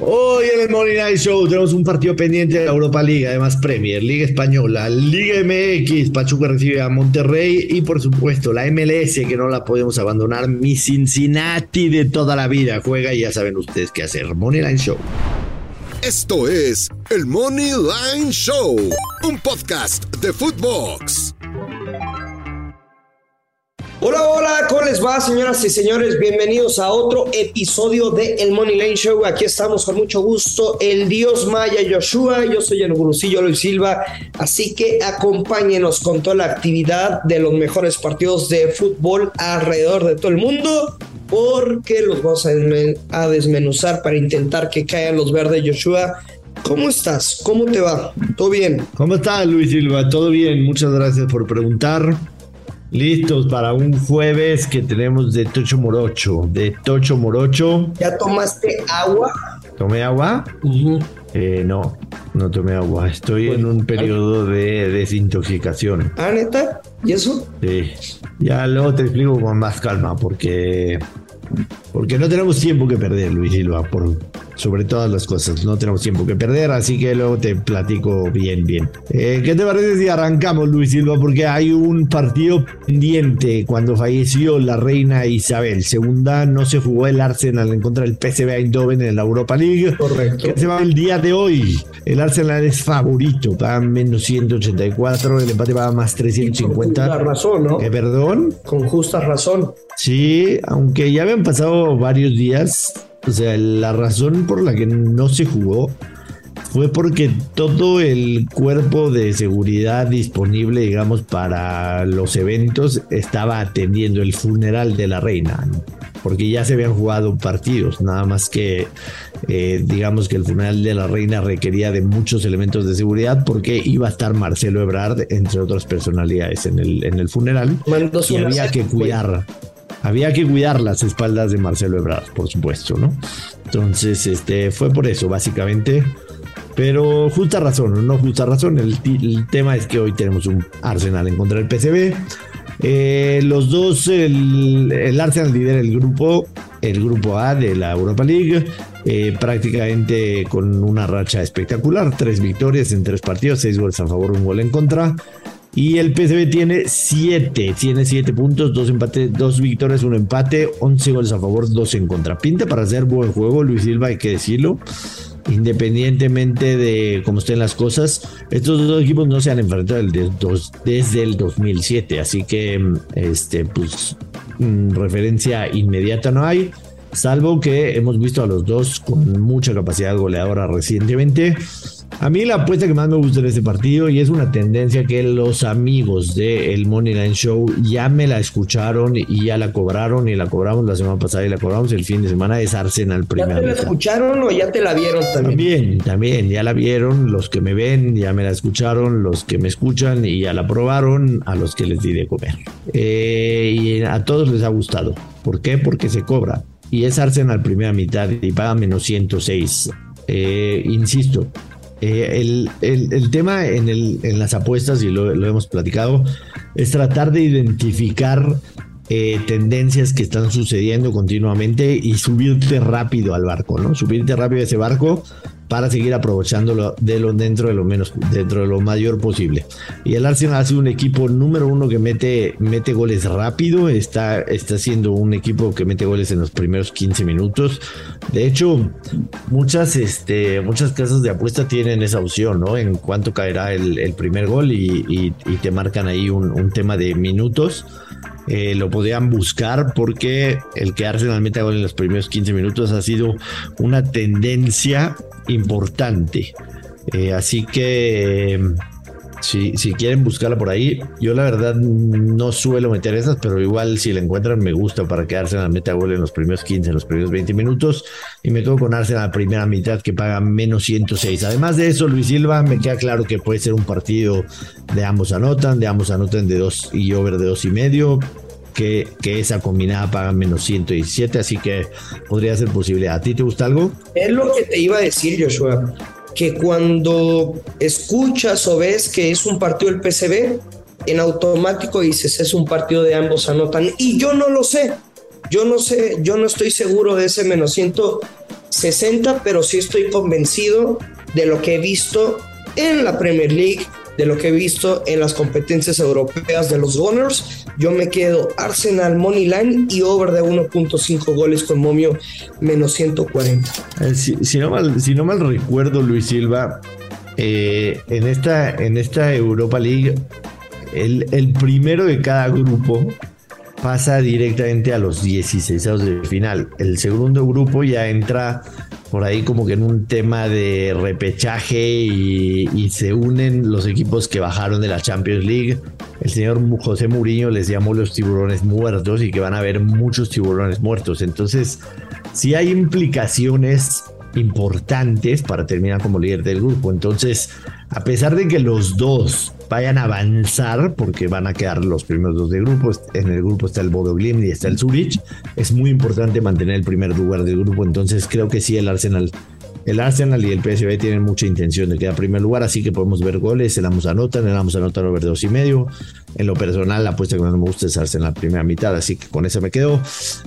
Hoy en el Morning Night Show tenemos un partido pendiente de la Europa League, además Premier, Liga Española, Liga MX, Pachuca recibe a Monterrey y por supuesto la MLS que no la podemos abandonar, mi Cincinnati de toda la vida juega y ya saben ustedes qué hacer. Money Line Show. Esto es el Money Line Show, un podcast de Footbox. Hola, hola, ¿cómo les va, señoras y señores? Bienvenidos a otro episodio de El Money Lane Show. Aquí estamos con mucho gusto, el Dios Maya Joshua. Yo soy el gurucillo Luis Silva. Así que acompáñenos con toda la actividad de los mejores partidos de fútbol alrededor de todo el mundo, porque los vamos a desmenuzar para intentar que caigan los verdes, Joshua. ¿Cómo estás? ¿Cómo te va? ¿Todo bien? ¿Cómo estás, Luis Silva? ¿Todo bien? Muchas gracias por preguntar. Listos para un jueves que tenemos de Tocho Morocho. De Tocho Morocho. ¿Ya tomaste agua? ¿Tomé agua? Eh, no, no tomé agua. Estoy en un periodo de desintoxicación. ¿Ah, neta? ¿Y eso? Sí. Ya luego te explico con más calma porque. Porque no tenemos tiempo que perder, Luis Silva, por, sobre todas las cosas. No tenemos tiempo que perder, así que luego te platico bien, bien. Eh, ¿Qué te parece si arrancamos, Luis Silva? Porque hay un partido pendiente cuando falleció la reina Isabel. Segunda, no se jugó el Arsenal en contra del PSV Eindhoven en la Europa League. Correcto. se va el día de hoy. El Arsenal es favorito, paga menos 184, el empate va más 350. Con justa razón, ¿no? ¿Eh, ¿Perdón? Con justa razón. Sí, aunque ya habían pasado varios días, o sea, la razón por la que no se jugó fue porque todo el cuerpo de seguridad disponible, digamos, para los eventos estaba atendiendo el funeral de la reina, porque ya se habían jugado partidos, nada más que, eh, digamos, que el funeral de la reina requería de muchos elementos de seguridad porque iba a estar Marcelo Ebrard, entre otras personalidades, en el, en el funeral, y había que cuidar había que cuidar las espaldas de Marcelo Ebrard, por supuesto, ¿no? Entonces, este, fue por eso, básicamente. Pero justa razón, no justa razón. El, tema es que hoy tenemos un Arsenal en contra del PCB. Eh, los dos, el, Arsenal lidera el grupo, el grupo A de la Europa League, eh, prácticamente con una racha espectacular, tres victorias en tres partidos, seis goles a favor, un gol en contra. Y el PSV tiene 7, tiene 7 puntos, 2 empates, 2 victorias, 1 empate, 11 goles a favor, 2 en contra. Pinta para hacer buen juego, Luis Silva, hay que decirlo. Independientemente de cómo estén las cosas, estos dos equipos no se han enfrentado desde el 2007, así que este, pues, mm, referencia inmediata no hay, salvo que hemos visto a los dos con mucha capacidad goleadora recientemente. A mí la apuesta que más me gusta de este partido y es una tendencia que los amigos de el Money Line Show ya me la escucharon y ya la cobraron y la cobramos la semana pasada y la cobramos el fin de semana es Arsenal primero. ¿Ya te la escucharon o ya te la vieron también? También, también, ya la vieron, los que me ven ya me la escucharon, los que me escuchan y ya la probaron, a los que les di de comer. Eh, y a todos les ha gustado. ¿Por qué? Porque se cobra. Y es Arsenal primera mitad y paga menos 106. Eh, insisto, eh, el, el, tema en, el, en, las apuestas, y lo, hemos platicado, es tratar de identificar eh, tendencias que están sucediendo continuamente y subirte rápido al barco, ¿no? Subirte rápido a ese barco para seguir aprovechándolo de lo dentro de lo menos, dentro de lo mayor posible. Y el Arsenal ha sido un equipo número uno que mete, mete goles rápido, está, está siendo un equipo que mete goles en los primeros 15 minutos. De hecho, muchas, este, muchas casas de apuesta tienen esa opción, ¿no? En cuánto caerá el, primer gol y, te marcan ahí un, un tema de minutos. Eh, lo podían buscar porque el que Arsenal meta gol en los primeros 15 minutos ha sido una tendencia importante. Eh, así que si, si, quieren buscarla por ahí, yo la verdad no suelo meter esas, pero igual si la encuentran me gusta para que Arsenal meta gol en los primeros 15, en los primeros 20 minutos. Y me quedo con Arsenal la primera mitad que paga menos 106. Además de eso, Luis Silva, me queda claro que puede ser un partido de ambos anotan, de ambos anotan de dos y over de dos y medio que, esa combinada paga menos 117, así que podría ser posible. ¿A ti te gusta algo? Es lo que te iba a decir, Joshua, que cuando escuchas o ves que es un partido del PCB, en automático dices es un partido de ambos anotan. Y yo no lo sé, yo no sé, yo no estoy seguro de ese menos 100 60, pero sí estoy convencido de lo que he visto en la Premier League, de lo que he visto en las competencias europeas de los Gunners. Yo me quedo Arsenal Money Line y over de 1.5 goles con momio menos 140. Eh, si, no mal, si no mal recuerdo, Luis Silva, eh, en, esta, en esta Europa League, el, el primero de cada grupo pasa directamente a los 16 de final. El segundo grupo ya entra por ahí como que en un tema de repechaje y, se unen los equipos que bajaron de la Champions League. El señor José Mourinho les llamó los tiburones muertos y que van a haber muchos tiburones muertos. Entonces, si hay implicaciones importantes para terminar como líder del grupo. Entonces, a pesar de que los dos vayan a avanzar, porque van a quedar los primeros dos de grupo, en el grupo está el Bodo Glimt y está el Zurich, es muy importante mantener el primer lugar del grupo. Entonces, creo que sí, el Arsenal el Arsenal y el PSV tienen mucha intención de quedar en primer lugar, así que podemos ver goles. El Amos anotan, el Amos anotan over dos y medio. En lo personal, la apuesta que más me gusta es Arsenal primera mitad, así que con eso me quedo.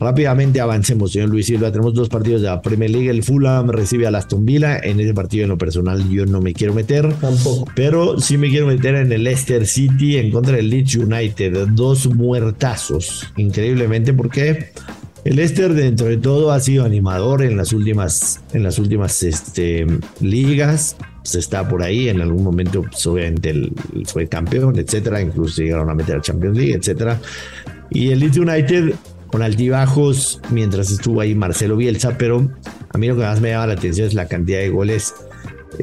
Rápidamente avancemos, señor Luis Silva. Tenemos dos partidos de la Premier League. El Fulham recibe a Aston Villa. En ese partido, en lo personal, yo no me quiero meter. Tampoco. Pero sí me quiero meter en el Leicester City en contra del Leeds United. Dos muertazos, increíblemente, porque el Esther, dentro de todo, ha sido animador en las últimas, en las últimas este, ligas. Se está por ahí, en algún momento, pues, obviamente, fue campeón, etcétera. Incluso llegaron a meter a Champions League, etcétera. Y el Leeds United, con altibajos, mientras estuvo ahí Marcelo Bielsa, pero a mí lo que más me llama la atención es la cantidad de goles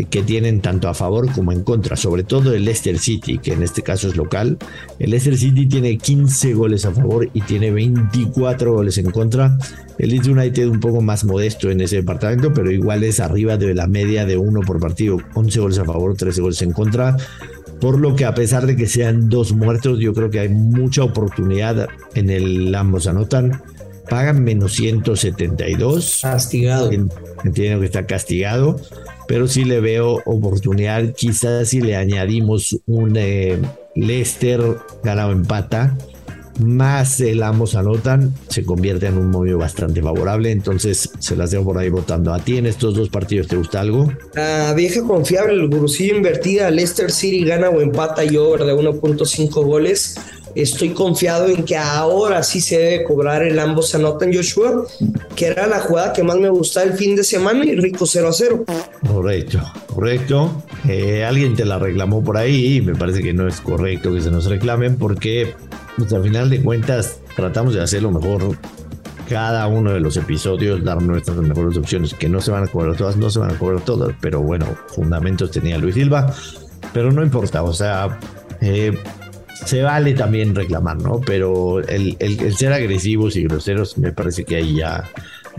que tienen tanto a favor como en contra, sobre todo el Leicester City, que en este caso es local. El Leicester City tiene 15 goles a favor y tiene 24 goles en contra. El Leeds United un poco más modesto en ese departamento, pero igual es arriba de la media de uno por partido, 11 goles a favor, 13 goles en contra. Por lo que a pesar de que sean dos muertos, yo creo que hay mucha oportunidad en el ambos anotan pagan menos 172. Castigado. Entiendo que está castigado pero sí le veo oportunidad. Quizás si le añadimos un eh, Leicester ganado empata, más el ambos anotan, se convierte en un movimiento bastante favorable. Entonces se las dejo por ahí votando. ¿A ti en estos dos partidos te gusta algo? La vieja confiable, el gurusillo invertida, Leicester City gana o empata y over de 1.5 goles. Estoy confiado en que ahora sí se debe cobrar el ambos anotan Joshua, que era la jugada que más me gustaba el fin de semana y rico 0 a 0. Correcto, correcto. Eh, alguien te la reclamó por ahí y me parece que no es correcto que se nos reclamen porque pues, al final de cuentas tratamos de hacer lo mejor cada uno de los episodios, dar nuestras mejores opciones, que no se van a cobrar todas, no se van a cobrar todas, pero bueno, fundamentos tenía Luis Silva, pero no importa, o sea, eh, se vale también reclamar, ¿no? Pero el, ser agresivos y groseros me parece que ahí ya,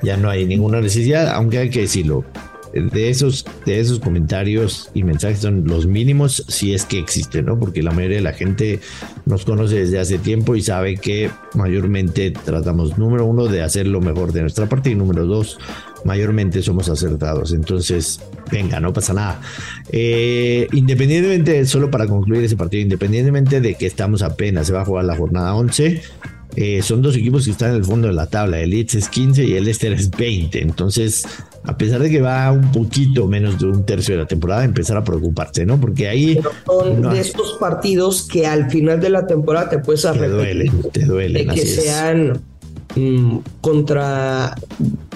ya no hay ninguna necesidad, aunque hay que decirlo. De esos, de esos comentarios y mensajes son los mínimos si es que existen, ¿no? Porque la mayoría de la gente nos conoce desde hace tiempo y sabe que mayormente tratamos, número uno, de hacer lo mejor de nuestra parte y número dos, mayormente somos acertados. Entonces, venga, no pasa nada. Eh, independientemente, solo para concluir ese partido, independientemente de que estamos apenas, se va a jugar la jornada 11. Eh, son dos equipos que están en el fondo de la tabla. El Leeds es 15 y el Leicester es 20. Entonces, a pesar de que va un poquito menos de un tercio de la temporada, empezar a preocuparse, ¿no? Porque ahí. son de estos partidos que al final de la temporada te puedes arrepentir. Te duele, te duele. De que sean Mm, contra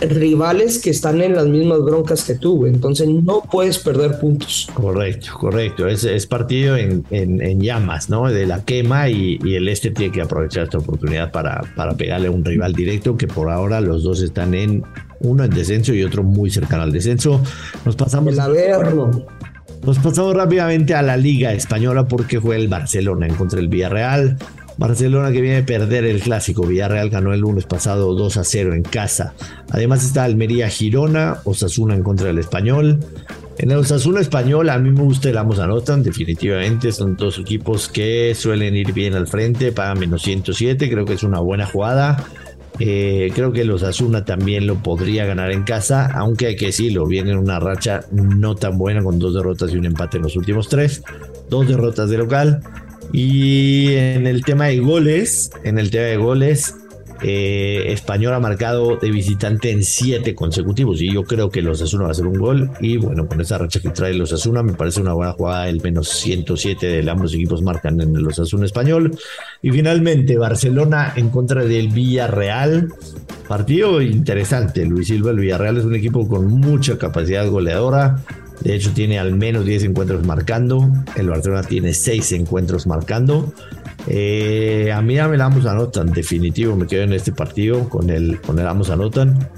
rivales que están en las mismas broncas que tú, entonces no puedes perder puntos. Correcto, correcto, es, partido en, llamas, ¿no? De la quema y, el este tiene que aprovechar esta oportunidad para, para pegarle a un rival directo que por ahora los dos están en uno en descenso y otro muy cercano al descenso. Nos pasamos... El Averno. Nos pasamos rápidamente a la Liga Española porque fue el Barcelona en contra del Villarreal. Barcelona que viene a perder el clásico. Villarreal ganó el lunes pasado 2 a 0 en casa. Además está Almería Girona, Osasuna en contra del Español. En el Osasuna Español a mí me gusta el Amos Anotan, definitivamente. Son dos equipos que suelen ir bien al frente, pagan menos 107, creo que es una buena jugada. Eh, creo que el Osasuna también lo podría ganar en casa, aunque hay que decirlo, viene en una racha no tan buena con dos derrotas y un empate en los últimos tres. Dos derrotas de local. Y en el tema de goles, en el tema de goles, Eh, Español ha marcado de visitante en siete consecutivos y yo creo que los Asuna va a hacer un gol. Y bueno, con esa racha que trae los Asuna me parece una buena jugada, el menos 107 de ambos equipos marcan en los Asuna Español. Y finalmente Barcelona en contra del Villarreal, partido interesante, Luis Silva, el Villarreal es un equipo con mucha capacidad goleadora, de hecho tiene al menos 10 encuentros marcando, el Barcelona tiene 6 encuentros marcando eh, a mí ya me la vamos anotan, definitivo, me quedo en este partido con el, con el vamos anotan.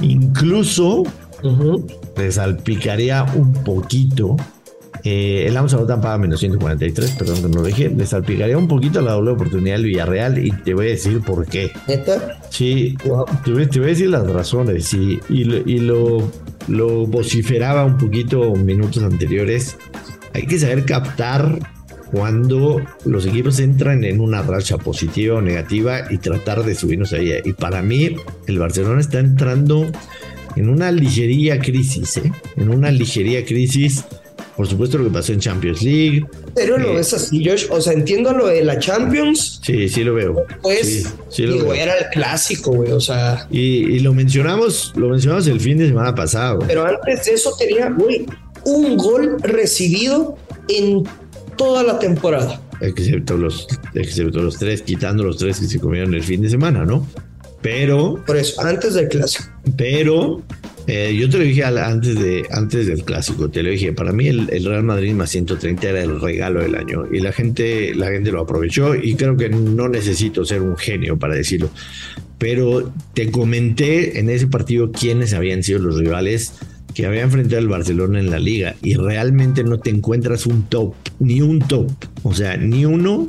Incluso le salpicaría un poquito. Eh, el vamos anotan paga menos 143, perdón que no lo dije. Le salpicaría un poquito la doble oportunidad del Villarreal y te voy a decir por qué. Sí, te, voy, a decir las razones. y, y lo, lo vociferaba un poquito minutos anteriores. Hay que saber captar cuando los equipos entran en una racha positiva o negativa y tratar de subirnos ahí. Y para mí, el Barcelona está entrando en una ligería crisis, ¿eh? En una ligería crisis. Por supuesto, lo que pasó en Champions League. Pero lo eh, ves así, Josh. O sea, entiendo lo de la Champions. Sí, sí lo veo. Pues, sí, digo, era el clásico, güey. O sea. Y, lo mencionamos, lo mencionamos el fin de semana pasado. Pero antes de eso tenía, güey, un gol recibido en toda la temporada. Excepto los, excepto los tres, quitando los tres que se comieron el fin de semana, ¿no? Pero. Por eso, antes del clásico. Pero. Eh, yo te lo dije antes, de, antes del clásico, te lo dije, para mí el, Real Madrid más 130 era el regalo del año y la gente, la gente lo aprovechó y creo que no necesito ser un genio para decirlo, pero te comenté en ese partido quiénes habían sido los rivales que había enfrentado al Barcelona en la liga y realmente no te encuentras un top, ni un top, o sea, ni uno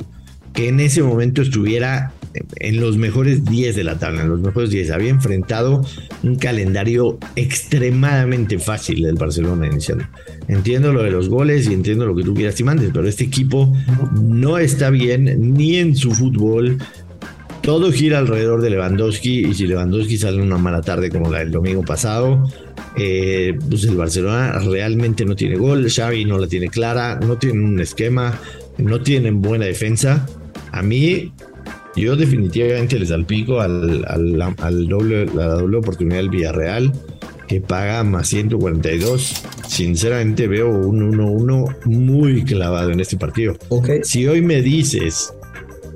que en ese momento estuviera en los mejores 10 de la tabla, en los mejores 10. Había enfrentado un calendario extremadamente fácil del Barcelona inicial. Entiendo lo de los goles y entiendo lo que tú quieras y mandes, pero este equipo no está bien ni en su fútbol. Todo gira alrededor de Lewandowski y si Lewandowski sale una mala tarde como la del domingo pasado, eh, pues el Barcelona realmente no tiene gol, Xavi no la tiene clara, no tienen un esquema, no tienen buena defensa. A mí, yo definitivamente les salpico al, al, doble, la doble oportunidad del Villarreal, que paga más 142. Sinceramente veo un 1-1 muy clavado en este partido. Si hoy me dices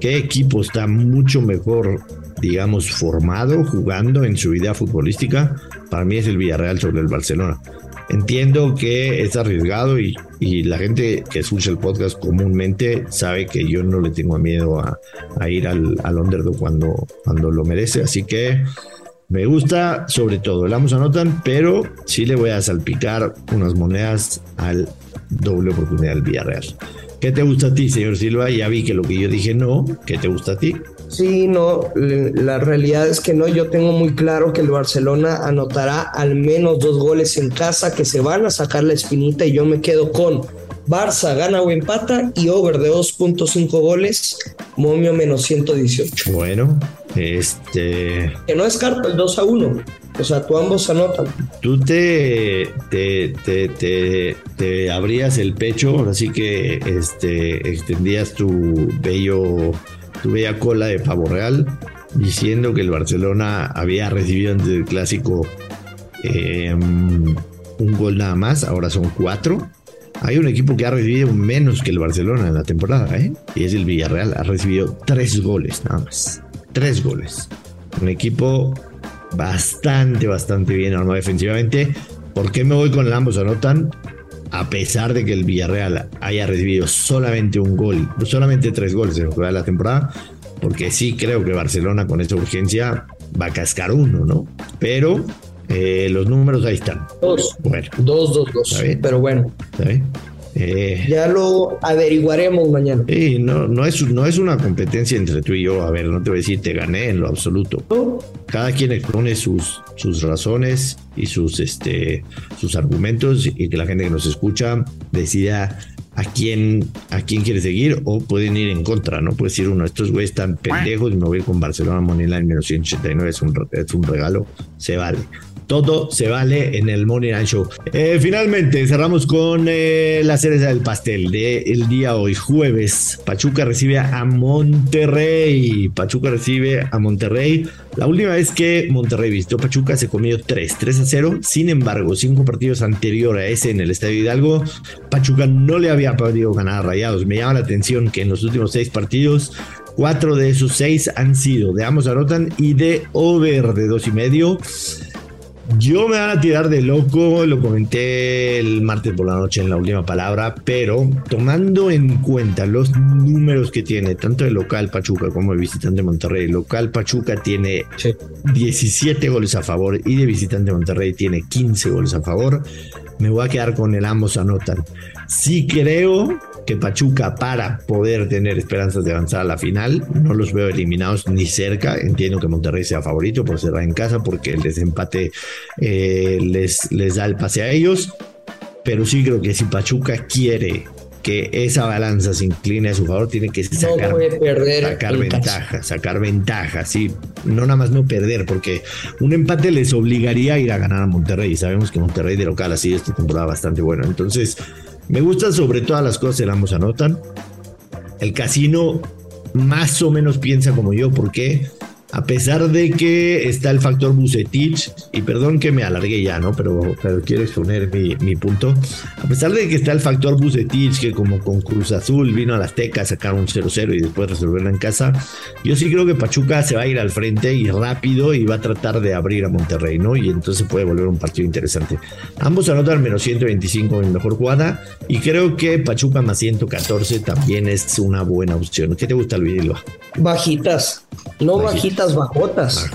qué equipo está mucho mejor digamos, formado jugando en su idea futbolística, para mí es el Villarreal sobre el Barcelona. Entiendo que es arriesgado y, la gente que escucha el podcast comúnmente sabe que yo no le tengo miedo a, ir al, al, underdog cuando, cuando lo merece. Así que me gusta sobre todo el Amos anotan, pero sí le voy a salpicar unas monedas al doble oportunidad del Villarreal. ¿Qué te gusta a ti, señor Silva? Ya vi que lo que yo dije no. ¿Qué te gusta a ti? Sí, no, la realidad es que no, yo tengo muy claro que el Barcelona anotará al menos dos goles en casa que se van a sacar la espinita y yo me quedo con Barça gana o empata y over de 2.5 goles, momio menos 118. Bueno, este... Que no descarto el 2 a 1. O sea, tú ambos anotan. Tú te, te, te, te, abrías el pecho, ahora sí que este, extendías tu bello tuve a cola de pavo real diciendo que el Barcelona había recibido antes del clásico em, un gol nada más, ahora son cuatro. Hay un equipo que ha recibido menos que el Barcelona en la temporada, ¿eh? y es el Villarreal, ha recibido tres goles nada más. Tres goles. Un equipo bastante, bastante bien armado defensivamente. ¿Por qué me voy con el ambos anotan? a pesar de que el Villarreal haya recibido solamente un gol, solamente tres goles en lo que va de la temporada, porque sí creo que Barcelona con esta urgencia va a cascar uno, ¿no? Pero eh, los números ahí están. Dos. Bueno. Dos, dos, dos. Pero bueno. ¿Está bien? Eh, ya lo averiguaremos mañana. No, no, es, no es una competencia entre tú y yo. A ver, no te voy a decir te gané en lo absoluto. Cada quien expone sus, sus razones y sus, este, sus argumentos y que la gente que nos escucha decida a quién, a quién quiere seguir o pueden ir en contra, ¿no? Puede decir uno, estos güeyes están pendejos y me voy con Barcelona Moneyline menos 189, es un, es un regalo, se vale. Todo se vale en el Money Line Show. Eh, finalmente cerramos con eh, la cereza del pastel del el día hoy, jueves. Pachuca recibe a Monterrey. Pachuca recibe a Monterrey. La última vez que Monterrey vistió Pachuca se comió 3, 3 a 0. Sin embargo, cinco partidos anterior a ese en el Estadio Hidalgo, Pachuca no le había podido ganar Rayados. Me llama la atención que en los últimos seis partidos Cuatro de esos seis han sido de ambos anotan y de over de dos y medio. Yo me van a tirar de loco, lo comenté el martes por la noche en la última palabra, pero tomando en cuenta los números que tiene tanto el local Pachuca como el visitante Monterrey, el local Pachuca tiene 17 goles a favor y de visitante Monterrey tiene 15 goles a favor, me voy a quedar con el ambos anotan. Sí creo que Pachuca para poder tener esperanzas de avanzar a la final, no los veo eliminados ni cerca. Entiendo que Monterrey sea favorito por cerrar en casa porque el desempate eh, les, les da el pase a ellos. Pero sí creo que si Pachuca quiere que esa balanza se incline a su favor, tiene que sacar, sacar ventaja, sacar ventaja, sí, no nada más no perder, porque un empate les obligaría a ir a ganar a Monterrey, y sabemos que Monterrey de local así esta temporada bastante bueno, entonces me gusta sobre todas las cosas, el ambos anotan. El casino más o menos piensa como yo, ¿por qué? A pesar de que está el factor Bucetich, y perdón que me alargué ya, ¿no? Pero, quiero exponer mi, punto. A pesar de que está el factor Bucetich, que como con Cruz Azul vino a la Azteca a sacar un 0-0 y después resolverlo en casa, yo sí creo que Pachuca se va a ir al frente y rápido y va a tratar de abrir a Monterrey, ¿no? Y entonces puede volver un partido interesante. Ambos anotan menos 125 en mejor jugada, y creo que Pachuca más 114 también es una buena opción. ¿Qué te gusta, Luis? Bajitas, no bajitas bajotas.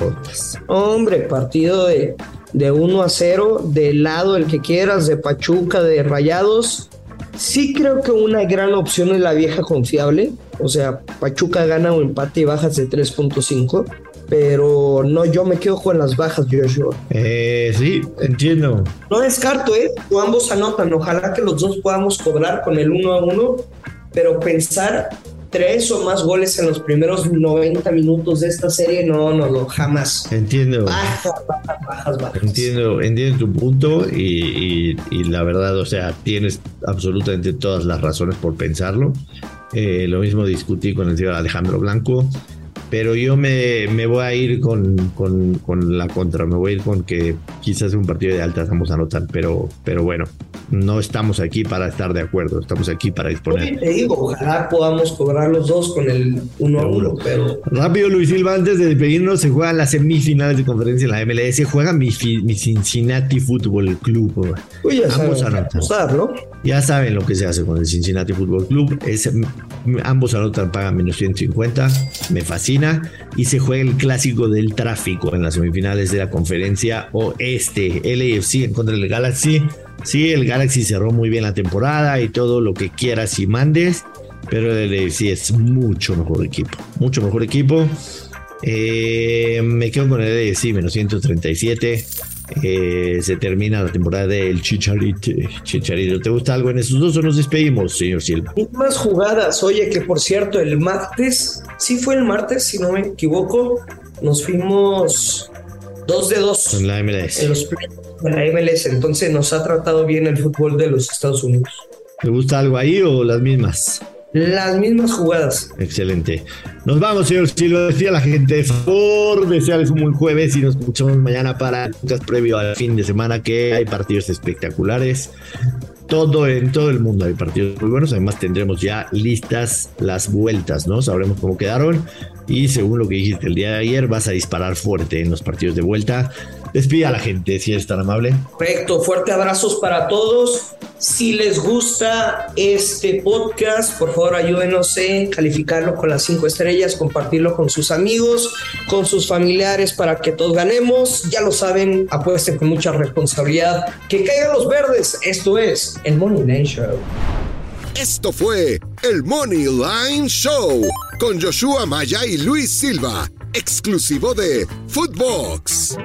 Hombre, partido de, de 1 a 0, del lado el que quieras, de Pachuca, de Rayados. Sí creo que una gran opción es la vieja confiable. O sea, Pachuca gana un empate y bajas de 3.5. Pero no, yo me quedo con las bajas, Joshua. Eh, sí, entiendo. No descarto, ¿eh? ambos anotan. Ojalá que los dos podamos cobrar con el 1 a 1. Pero pensar tres o más goles en los primeros 90 minutos de esta serie, no, no, no, jamás. Entiendo. Entiendo, entiendo tu punto y, la verdad, o sea, tienes absolutamente todas las razones por pensarlo. Eh, lo mismo discutí con el señor Alejandro Blanco pero yo me, me voy a ir con, con, con, la contra, me voy a ir con que quizás un partido de altas vamos a anotar, pero, pero bueno, no estamos aquí para estar de acuerdo, estamos aquí para disponer. te digo, ojalá podamos cobrar los dos con el 1 a 1, pero... Rápido, Luis Silva, antes de despedirnos, se juegan las semifinales de conferencia en la MLS, juega mi, mi Cincinnati Football Club. Uy, ya vamos a anotar, ¿no? Ya saben lo que se hace con el Cincinnati Football Club, es, ambos anotan, pagan menos 150, me fascina y se juega el clásico del tráfico en las semifinales de la conferencia oeste. LAFC en contra del Galaxy. Sí, el Galaxy cerró muy bien la temporada y todo lo que quieras y mandes, pero el LAFC es mucho mejor equipo, mucho mejor equipo. Eh, me quedo con el LAFC menos 137. Eh, se termina la temporada del Chicharito. Chicharito, ¿te gusta algo en esos dos o nos despedimos, señor Silva? Más jugadas, oye, que por cierto, el martes, sí fue el martes, si no me equivoco, nos fuimos dos de dos. En la MLS. En, los, en la MLS, entonces nos ha tratado bien el fútbol de los Estados Unidos. ¿Te gusta algo ahí o las mismas? las mismas jugadas. Excelente. Nos vamos, señor Silva. Decía la gente, por desearles un buen jueves y nos escuchamos mañana para el previo al fin de semana que hay partidos espectaculares. Todo en todo el mundo hay partidos muy buenos. Además, tendremos ya listas las vueltas, ¿no? Sabremos cómo quedaron. Y según lo que dijiste el día de ayer, vas a disparar fuerte en los partidos de vuelta. Despide a la gente, si eres tan amable. Perfecto, fuerte abrazos para todos. Si les gusta este podcast, por favor ayúdenos en calificarlo con las cinco estrellas, compartirlo con sus amigos, con sus familiares para que todos ganemos. Ya lo saben, apuesten con mucha responsabilidad. Que caigan los verdes. Esto es el Money Line Show. Esto fue el Money Line Show con Joshua Maya y Luis Silva, exclusivo de Footbox.